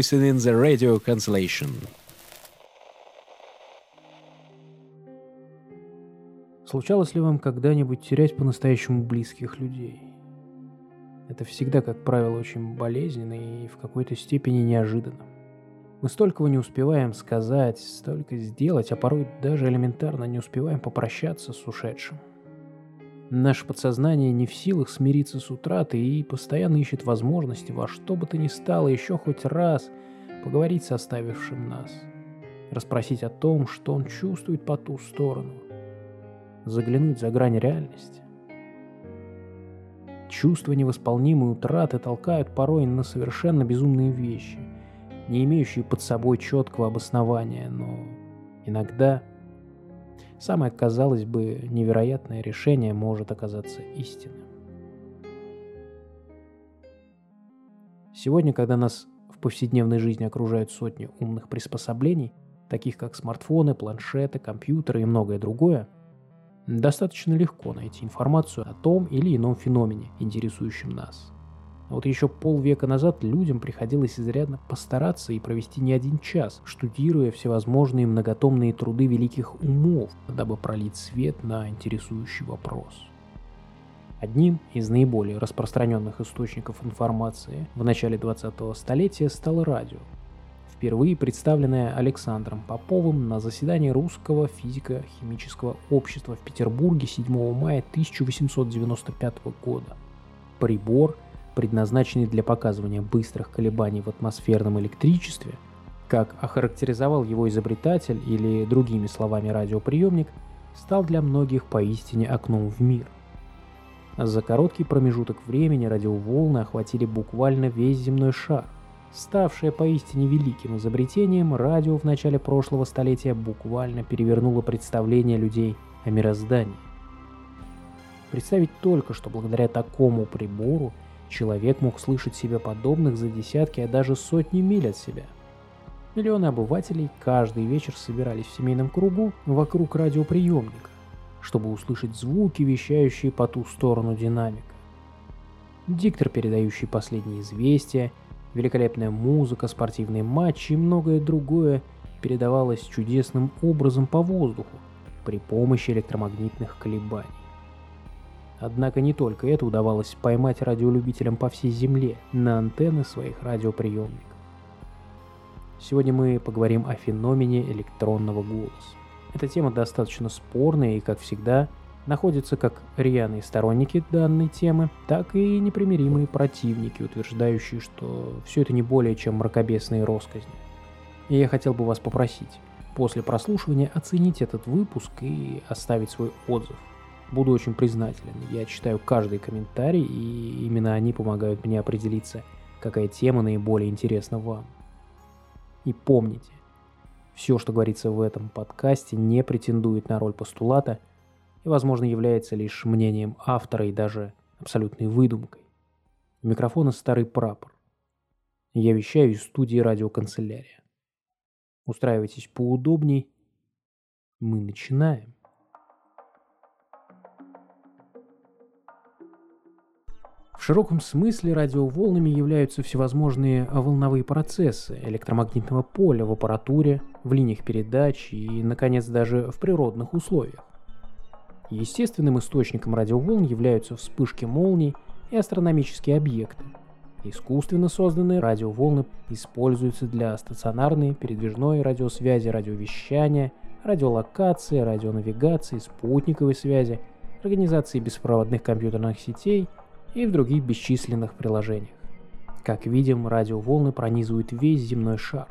listening the radio cancellation. Случалось ли вам когда-нибудь терять по-настоящему близких людей? Это всегда, как правило, очень болезненно и в какой-то степени неожиданно. Мы столького не успеваем сказать, столько сделать, а порой даже элементарно не успеваем попрощаться с ушедшим. Наше подсознание не в силах смириться с утратой и постоянно ищет возможности во что бы то ни стало еще хоть раз поговорить с оставившим нас, расспросить о том, что он чувствует по ту сторону, заглянуть за грань реальности. Чувства невосполнимой утраты толкают порой на совершенно безумные вещи, не имеющие под собой четкого обоснования, но иногда самое, казалось бы, невероятное решение может оказаться истинным. Сегодня, когда нас в повседневной жизни окружают сотни умных приспособлений, таких как смартфоны, планшеты, компьютеры и многое другое, достаточно легко найти информацию о том или ином феномене, интересующем нас – вот еще полвека назад людям приходилось изрядно постараться и провести не один час, штудируя всевозможные многотомные труды великих умов, дабы пролить свет на интересующий вопрос. Одним из наиболее распространенных источников информации в начале 20-го столетия стало радио, впервые представленное Александром Поповым на заседании Русского физико-химического общества в Петербурге 7 мая 1895 года. Прибор – предназначенный для показывания быстрых колебаний в атмосферном электричестве, как охарактеризовал его изобретатель или, другими словами, радиоприемник, стал для многих поистине окном в мир. За короткий промежуток времени радиоволны охватили буквально весь земной шар. Ставшее поистине великим изобретением, радио в начале прошлого столетия буквально перевернуло представление людей о мироздании. Представить только, что благодаря такому прибору – Человек мог слышать себе подобных за десятки, а даже сотни миль от себя. Миллионы обывателей каждый вечер собирались в семейном кругу вокруг радиоприемника, чтобы услышать звуки, вещающие по ту сторону динамика. Диктор, передающий последние известия, великолепная музыка, спортивные матчи и многое другое передавалось чудесным образом по воздуху при помощи электромагнитных колебаний. Однако не только это удавалось поймать радиолюбителям по всей Земле на антенны своих радиоприемников. Сегодня мы поговорим о феномене электронного голоса. Эта тема достаточно спорная и, как всегда, находятся как рьяные сторонники данной темы, так и непримиримые противники, утверждающие, что все это не более чем мракобесные росказни. И я хотел бы вас попросить после прослушивания оценить этот выпуск и оставить свой отзыв. Буду очень признателен. Я читаю каждый комментарий, и именно они помогают мне определиться, какая тема наиболее интересна вам. И помните, все, что говорится в этом подкасте, не претендует на роль постулата и, возможно, является лишь мнением автора и даже абсолютной выдумкой. У микрофона старый прапор. Я вещаю из студии радиоканцелярия. Устраивайтесь поудобней. Мы начинаем. В широком смысле радиоволнами являются всевозможные волновые процессы электромагнитного поля в аппаратуре, в линиях передач и, наконец, даже в природных условиях. Естественным источником радиоволн являются вспышки молний и астрономические объекты. Искусственно созданные радиоволны используются для стационарной, передвижной радиосвязи, радиовещания, радиолокации, радионавигации, спутниковой связи, организации беспроводных компьютерных сетей – и в других бесчисленных приложениях. Как видим, радиоволны пронизывают весь земной шар.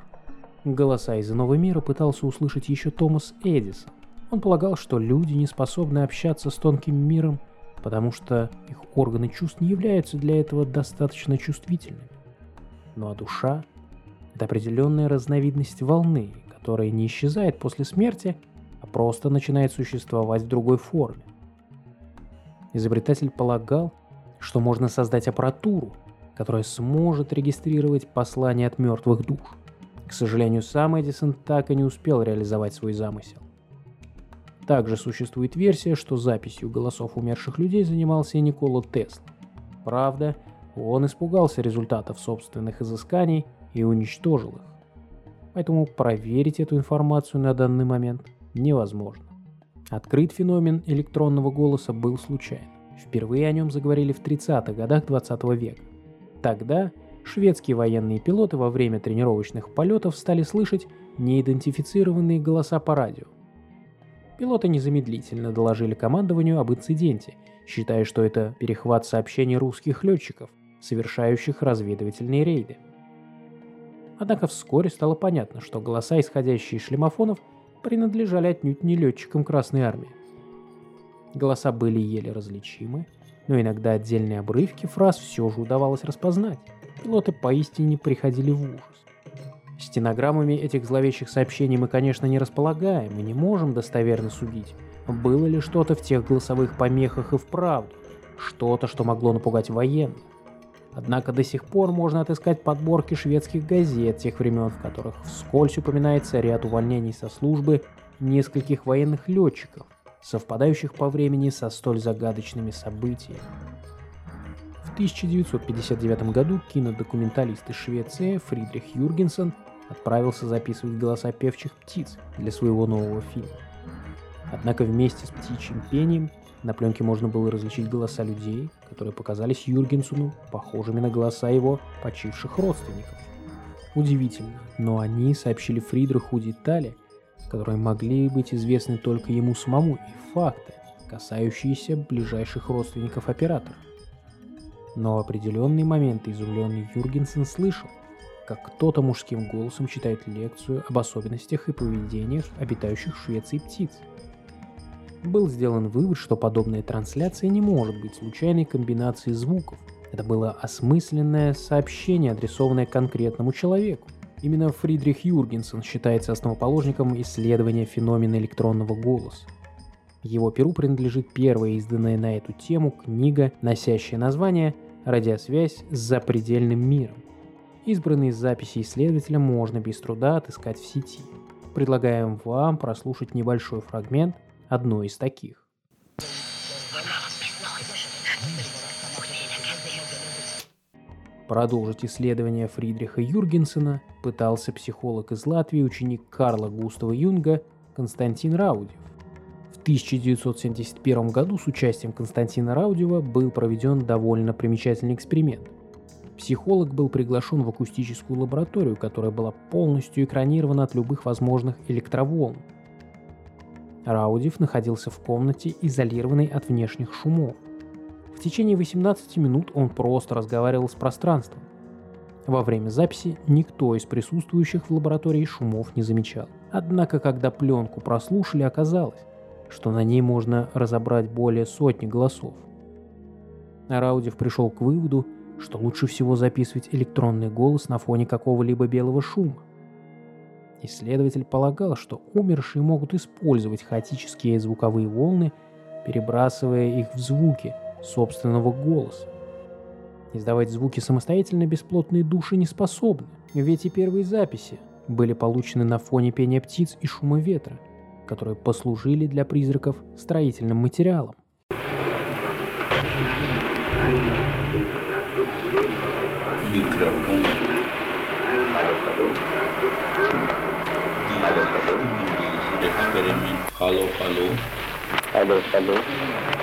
Голоса из иного мира пытался услышать еще Томас Эдисон. Он полагал, что люди не способны общаться с тонким миром, потому что их органы чувств не являются для этого достаточно чувствительными. Ну а душа — это определенная разновидность волны, которая не исчезает после смерти, а просто начинает существовать в другой форме. Изобретатель полагал, что можно создать аппаратуру, которая сможет регистрировать послания от мертвых душ. К сожалению, сам Эдисон так и не успел реализовать свой замысел. Также существует версия, что записью голосов умерших людей занимался и Никола Тесла. Правда, он испугался результатов собственных изысканий и уничтожил их. Поэтому проверить эту информацию на данный момент невозможно. Открыт феномен электронного голоса был случайно. Впервые о нем заговорили в 30-х годах 20 века. Тогда шведские военные пилоты во время тренировочных полетов стали слышать неидентифицированные голоса по радио. Пилоты незамедлительно доложили командованию об инциденте, считая, что это перехват сообщений русских летчиков, совершающих разведывательные рейды. Однако вскоре стало понятно, что голоса, исходящие из шлемофонов, принадлежали отнюдь не летчикам Красной Армии. Голоса были еле различимы, но иногда отдельные обрывки фраз все же удавалось распознать. Пилоты поистине приходили в ужас. Стенограммами этих зловещих сообщений мы, конечно, не располагаем и не можем достоверно судить, было ли что-то в тех голосовых помехах и вправду, что-то, что могло напугать военных. Однако до сих пор можно отыскать подборки шведских газет тех времен, в которых вскользь упоминается ряд увольнений со службы нескольких военных летчиков, совпадающих по времени со столь загадочными событиями. В 1959 году кинодокументалист из Швеции Фридрих Юргенсен отправился записывать голоса певчих птиц для своего нового фильма. Однако вместе с птичьим пением на пленке можно было различить голоса людей, которые показались Юргенсену похожими на голоса его почивших родственников. Удивительно, но они сообщили Фридриху детали, которые могли быть известны только ему самому, и факты, касающиеся ближайших родственников оператора. Но в определенные моменты изумленный Юргенсен слышал, как кто-то мужским голосом читает лекцию об особенностях и поведениях обитающих в Швеции птиц. Был сделан вывод, что подобная трансляция не может быть случайной комбинацией звуков. Это было осмысленное сообщение, адресованное конкретному человеку. Именно Фридрих Юргенсен считается основоположником исследования феномена электронного голоса. Его перу принадлежит первая изданная на эту тему книга, носящая название «Радиосвязь с запредельным миром». Избранные записи исследователя можно без труда отыскать в сети. Предлагаем вам прослушать небольшой фрагмент одной из таких. Продолжить исследование Фридриха Юргенсена пытался психолог из Латвии, ученик Карла Густава Юнга Константин Раудев. В 1971 году с участием Константина Раудева был проведен довольно примечательный эксперимент. Психолог был приглашен в акустическую лабораторию, которая была полностью экранирована от любых возможных электроволн. Раудев находился в комнате, изолированной от внешних шумов. В течение 18 минут он просто разговаривал с пространством. Во время записи никто из присутствующих в лаборатории шумов не замечал. Однако, когда пленку прослушали, оказалось, что на ней можно разобрать более сотни голосов. Раудев пришел к выводу, что лучше всего записывать электронный голос на фоне какого-либо белого шума. Исследователь полагал, что умершие могут использовать хаотические звуковые волны, перебрасывая их в звуки – собственного голоса. Издавать звуки самостоятельно бесплотные души не способны, ведь и первые записи были получены на фоне пения птиц и шума ветра, которые послужили для призраков строительным материалом. Микрофон. Эксперимент. Алло, алло. Алло, алло.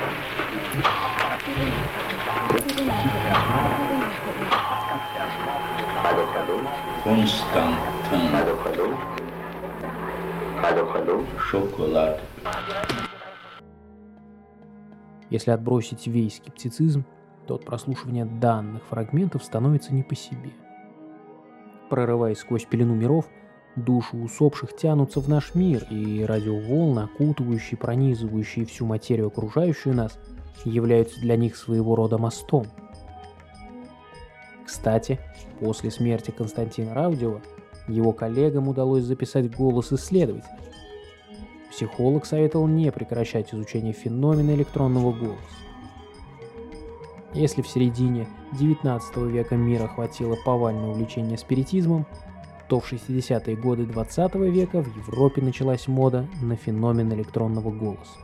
Константин. Шоколад. Если отбросить весь скептицизм, то от прослушивания данных фрагментов становится не по себе. Прорываясь сквозь пелену миров, души усопших тянутся в наш мир, и радиоволны, окутывающие, пронизывающие всю материю окружающую нас – являются для них своего рода мостом. Кстати, после смерти Константина Раудева его коллегам удалось записать голос исследователя. Психолог советовал не прекращать изучение феномена электронного голоса. Если в середине 19 века мира хватило повального увлечения спиритизмом, то в 60-е годы 20 века в Европе началась мода на феномен электронного голоса.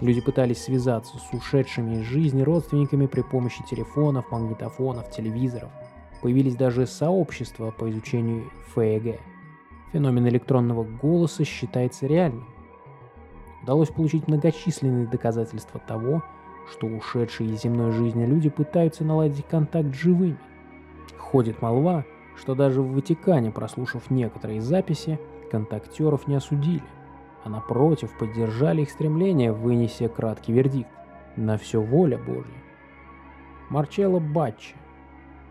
Люди пытались связаться с ушедшими из жизни родственниками при помощи телефонов, магнитофонов, телевизоров. Появились даже сообщества по изучению ФЭГ. Феномен электронного голоса считается реальным. Удалось получить многочисленные доказательства того, что ушедшие из земной жизни люди пытаются наладить контакт с живыми. Ходит молва, что даже в Ватикане, прослушав некоторые записи, контактеров не осудили, а напротив поддержали их стремление, вынеся краткий вердикт «на все воля Божья». Марчелло Баччи.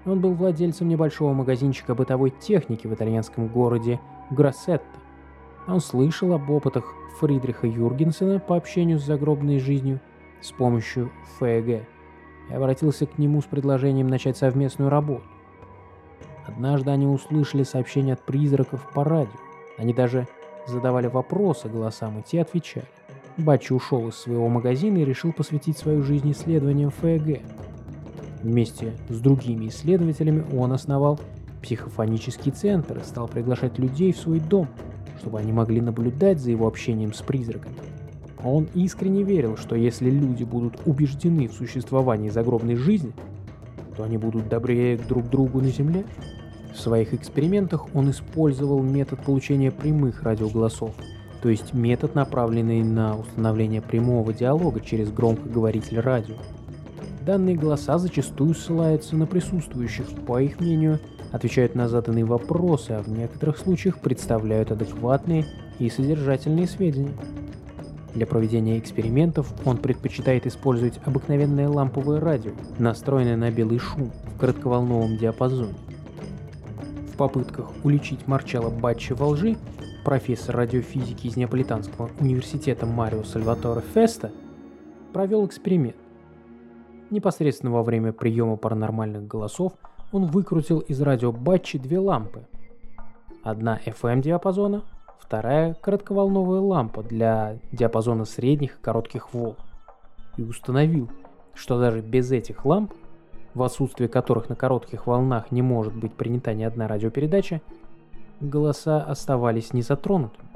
Он был владельцем небольшого магазинчика бытовой техники в итальянском городе Гроссетто. Он слышал об опытах Фридриха Юргенсена по общению с загробной жизнью с помощью ФЭГ и обратился к нему с предложением начать совместную работу. Однажды они услышали сообщение от призраков по радио. Они даже задавали вопросы голосам, и те отвечали. Бачи ушел из своего магазина и решил посвятить свою жизнь исследованиям ФЭГ. Вместе с другими исследователями он основал психофонический центр и стал приглашать людей в свой дом, чтобы они могли наблюдать за его общением с призраками. Он искренне верил, что если люди будут убеждены в существовании загробной жизни, то они будут добрее друг другу на Земле. В своих экспериментах он использовал метод получения прямых радиоголосов, то есть метод, направленный на установление прямого диалога через громкоговоритель радио. Данные голоса зачастую ссылаются на присутствующих, по их мнению, отвечают на заданные вопросы, а в некоторых случаях представляют адекватные и содержательные сведения. Для проведения экспериментов он предпочитает использовать обыкновенное ламповое радио, настроенное на белый шум в коротковолновом диапазоне. В попытках уличить Марчелло Батчи во лжи, профессор радиофизики из Неаполитанского университета Марио Сальваторе Феста провел эксперимент. Непосредственно во время приема паранормальных голосов он выкрутил из радио Батчи две лампы. Одна FM диапазона, вторая коротковолновая лампа для диапазона средних и коротких волн. И установил, что даже без этих ламп, в отсутствие которых на коротких волнах не может быть принята ни одна радиопередача, голоса оставались незатронутыми.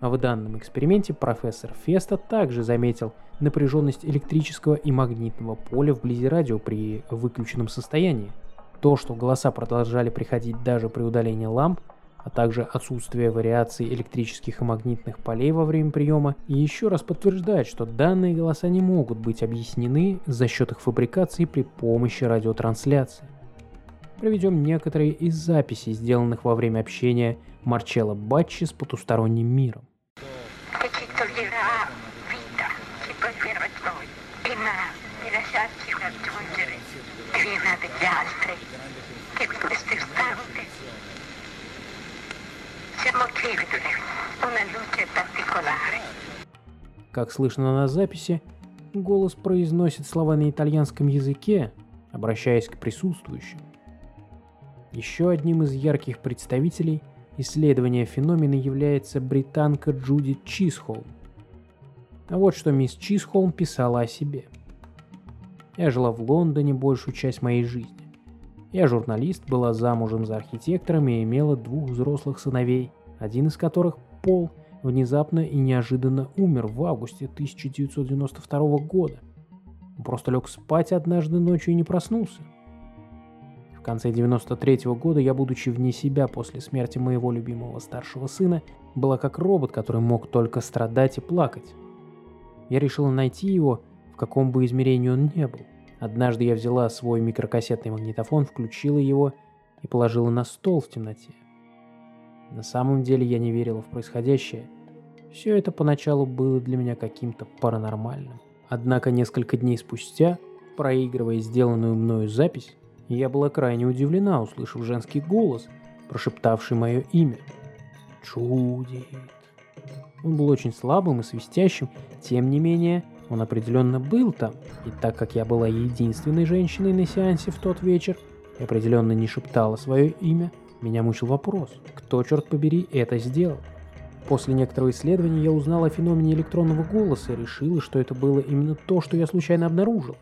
А в данном эксперименте профессор Феста также заметил напряженность электрического и магнитного поля вблизи радио при выключенном состоянии. То, что голоса продолжали приходить даже при удалении ламп, а также отсутствие вариаций электрических и магнитных полей во время приема, и еще раз подтверждает, что данные голоса не могут быть объяснены за счет их фабрикации при помощи радиотрансляции. Проведем некоторые из записей, сделанных во время общения Марчелло Батчи с потусторонним миром. Как слышно на записи, голос произносит слова на итальянском языке, обращаясь к присутствующим. Еще одним из ярких представителей исследования феномена является британка Джуди Чисхолм. А вот что мисс Чисхолм писала о себе. «Я жила в Лондоне большую часть моей жизни. Я журналист, была замужем за архитектором и имела двух взрослых сыновей, один из которых, Пол, внезапно и неожиданно умер в августе 1992 года. Он просто лег спать однажды ночью и не проснулся. В конце 93 -го года я, будучи вне себя после смерти моего любимого старшего сына, была как робот, который мог только страдать и плакать. Я решила найти его, в каком бы измерении он не был. Однажды я взяла свой микрокассетный магнитофон, включила его и положила на стол в темноте. На самом деле я не верила в происходящее. Все это поначалу было для меня каким-то паранормальным. Однако несколько дней спустя, проигрывая сделанную мною запись, я была крайне удивлена, услышав женский голос, прошептавший мое имя. Чудит. Он был очень слабым и свистящим, тем не менее, он определенно был там, и так как я была единственной женщиной на сеансе в тот вечер и определенно не шептала свое имя, меня мучил вопрос, кто, черт побери, это сделал? После некоторого исследования я узнал о феномене электронного голоса и решила, что это было именно то, что я случайно обнаружил.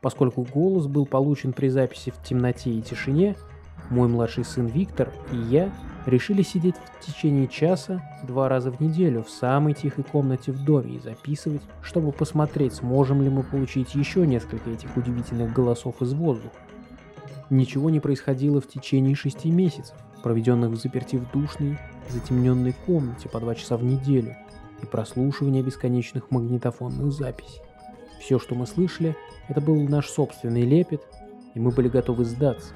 Поскольку голос был получен при записи в темноте и тишине, мой младший сын Виктор и я решили сидеть в течение часа два раза в неделю в самой тихой комнате в доме и записывать, чтобы посмотреть, сможем ли мы получить еще несколько этих удивительных голосов из воздуха. Ничего не происходило в течение шести месяцев, проведенных в заперти в душной, затемненной комнате по два часа в неделю и прослушивания бесконечных магнитофонных записей. Все, что мы слышали, это был наш собственный лепет, и мы были готовы сдаться.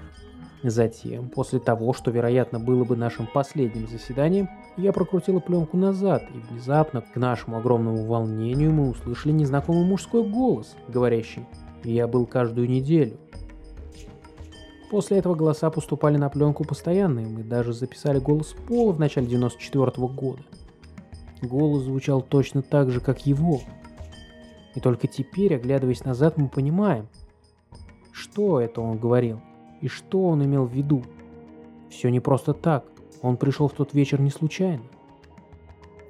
Затем, после того, что, вероятно, было бы нашим последним заседанием, я прокрутила пленку назад, и внезапно, к нашему огромному волнению, мы услышали незнакомый мужской голос, говорящий «Я был каждую неделю». После этого голоса поступали на пленку постоянно, и мы даже записали голос Пола в начале 94 -го года. Голос звучал точно так же, как его. И только теперь, оглядываясь назад, мы понимаем, что это он говорил – и что он имел в виду? Все не просто так. Он пришел в тот вечер не случайно.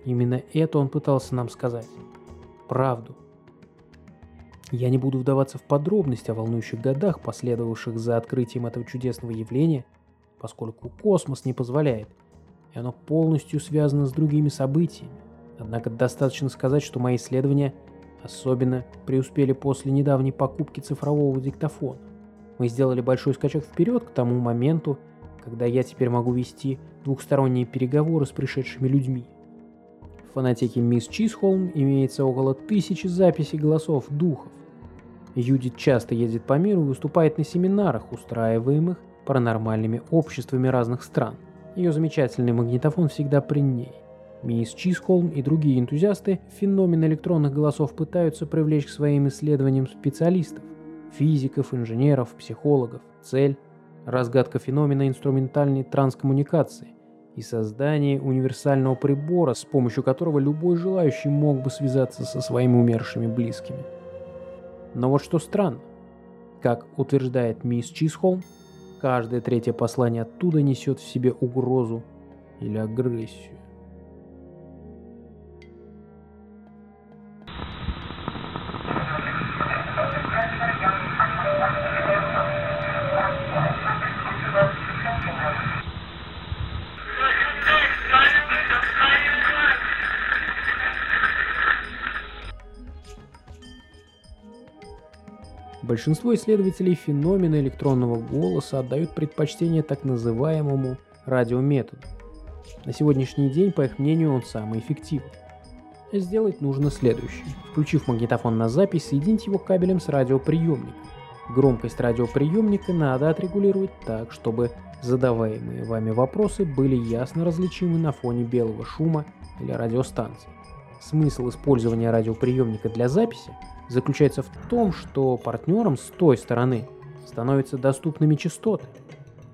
Именно это он пытался нам сказать. Правду. Я не буду вдаваться в подробности о волнующих годах, последовавших за открытием этого чудесного явления, поскольку космос не позволяет, и оно полностью связано с другими событиями. Однако достаточно сказать, что мои исследования особенно преуспели после недавней покупки цифрового диктофона. Мы сделали большой скачок вперед к тому моменту, когда я теперь могу вести двухсторонние переговоры с пришедшими людьми. В фонотеке Мисс Чисхолм имеется около тысячи записей голосов духов. Юдит часто ездит по миру и выступает на семинарах, устраиваемых паранормальными обществами разных стран. Ее замечательный магнитофон всегда при ней. Мисс Чисхолм и другие энтузиасты феномен электронных голосов пытаются привлечь к своим исследованиям специалистов физиков, инженеров, психологов. Цель – разгадка феномена инструментальной транскоммуникации и создание универсального прибора, с помощью которого любой желающий мог бы связаться со своими умершими близкими. Но вот что странно. Как утверждает мисс Чисхолм, каждое третье послание оттуда несет в себе угрозу или агрессию. Большинство исследователей феномена электронного голоса отдают предпочтение так называемому радиометоду. На сегодняшний день, по их мнению, он самый эффективный. Сделать нужно следующее. Включив магнитофон на запись, соединить его кабелем с радиоприемником. Громкость радиоприемника надо отрегулировать так, чтобы задаваемые вами вопросы были ясно различимы на фоне белого шума или радиостанции. Смысл использования радиоприемника для записи заключается в том, что партнерам с той стороны становятся доступными частоты,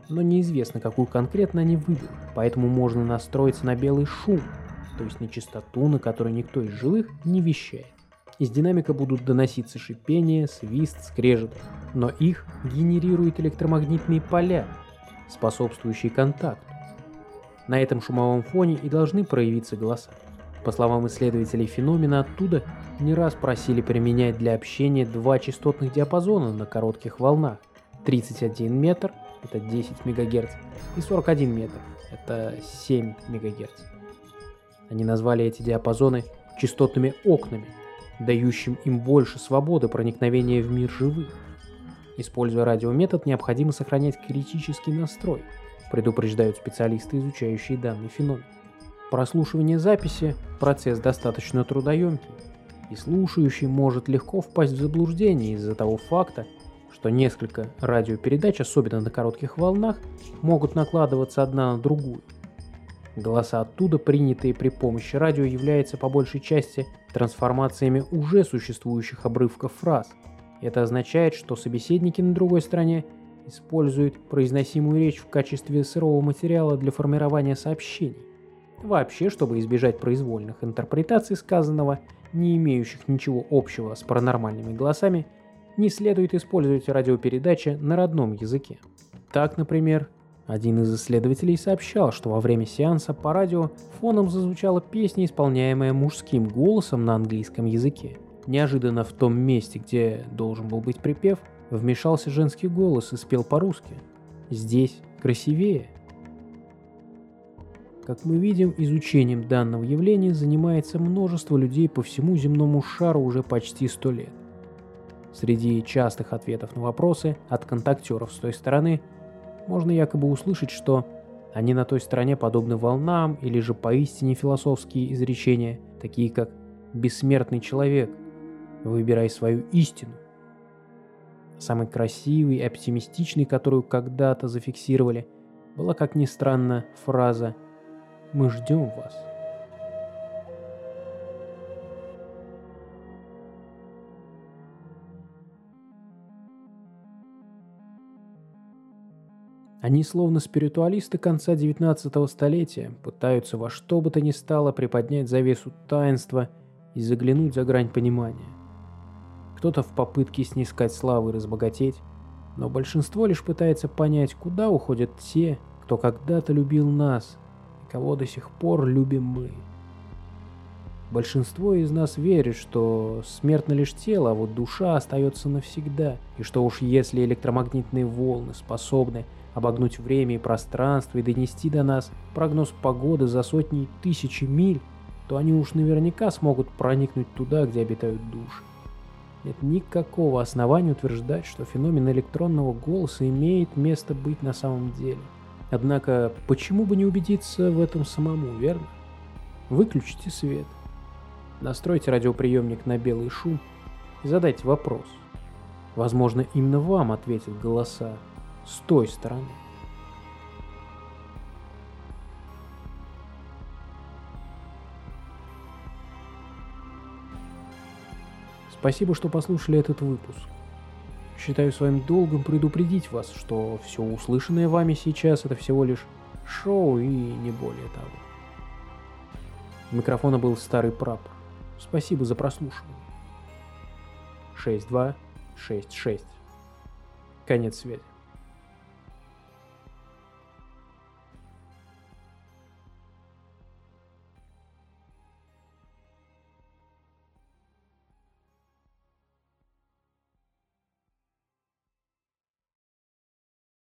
но неизвестно, какую конкретно они выберут, поэтому можно настроиться на белый шум, то есть на частоту, на которой никто из живых не вещает. Из динамика будут доноситься шипение, свист, скрежет, но их генерируют электромагнитные поля, способствующие контакту. На этом шумовом фоне и должны проявиться голоса. По словам исследователей феномена, оттуда не раз просили применять для общения два частотных диапазона на коротких волнах. 31 метр – это 10 МГц, и 41 метр – это 7 МГц. Они назвали эти диапазоны частотными окнами, дающим им больше свободы проникновения в мир живых. Используя радиометод, необходимо сохранять критический настрой, предупреждают специалисты, изучающие данный феномен. Прослушивание записи – процесс достаточно трудоемкий, и слушающий может легко впасть в заблуждение из-за того факта, что несколько радиопередач, особенно на коротких волнах, могут накладываться одна на другую. Голоса оттуда, принятые при помощи радио, являются по большей части трансформациями уже существующих обрывков фраз. Это означает, что собеседники на другой стороне используют произносимую речь в качестве сырого материала для формирования сообщений. Вообще, чтобы избежать произвольных интерпретаций сказанного, не имеющих ничего общего с паранормальными голосами, не следует использовать радиопередачи на родном языке. Так, например, один из исследователей сообщал, что во время сеанса по радио фоном зазвучала песня, исполняемая мужским голосом на английском языке. Неожиданно в том месте, где должен был быть припев, вмешался женский голос и спел по-русски. Здесь красивее. Как мы видим, изучением данного явления занимается множество людей по всему земному шару уже почти сто лет. Среди частых ответов на вопросы от контактеров с той стороны можно якобы услышать, что они на той стороне подобны волнам или же поистине философские изречения, такие как «бессмертный человек», «выбирай свою истину». Самый красивый и оптимистичный, которую когда-то зафиксировали, была, как ни странно, фраза «Мы ждем вас». Они словно спиритуалисты конца 19 столетия пытаются во что бы то ни стало приподнять завесу таинства и заглянуть за грань понимания. Кто-то в попытке снискать славы и разбогатеть, но большинство лишь пытается понять, куда уходят те, кто когда-то любил нас кого до сих пор любим мы. Большинство из нас верит, что смертно лишь тело, а вот душа остается навсегда, и что уж если электромагнитные волны способны обогнуть время и пространство и донести до нас прогноз погоды за сотни тысячи миль, то они уж наверняка смогут проникнуть туда, где обитают души. Нет никакого основания утверждать, что феномен электронного голоса имеет место быть на самом деле. Однако, почему бы не убедиться в этом самому, верно? Выключите свет, настройте радиоприемник на белый шум и задайте вопрос. Возможно, именно вам ответят голоса, с той стороны. Спасибо, что послушали этот выпуск. Считаю своим долгом предупредить вас, что все услышанное вами сейчас это всего лишь шоу и не более того. У микрофона был старый прапор. Спасибо за прослушивание. 6266. Конец связи.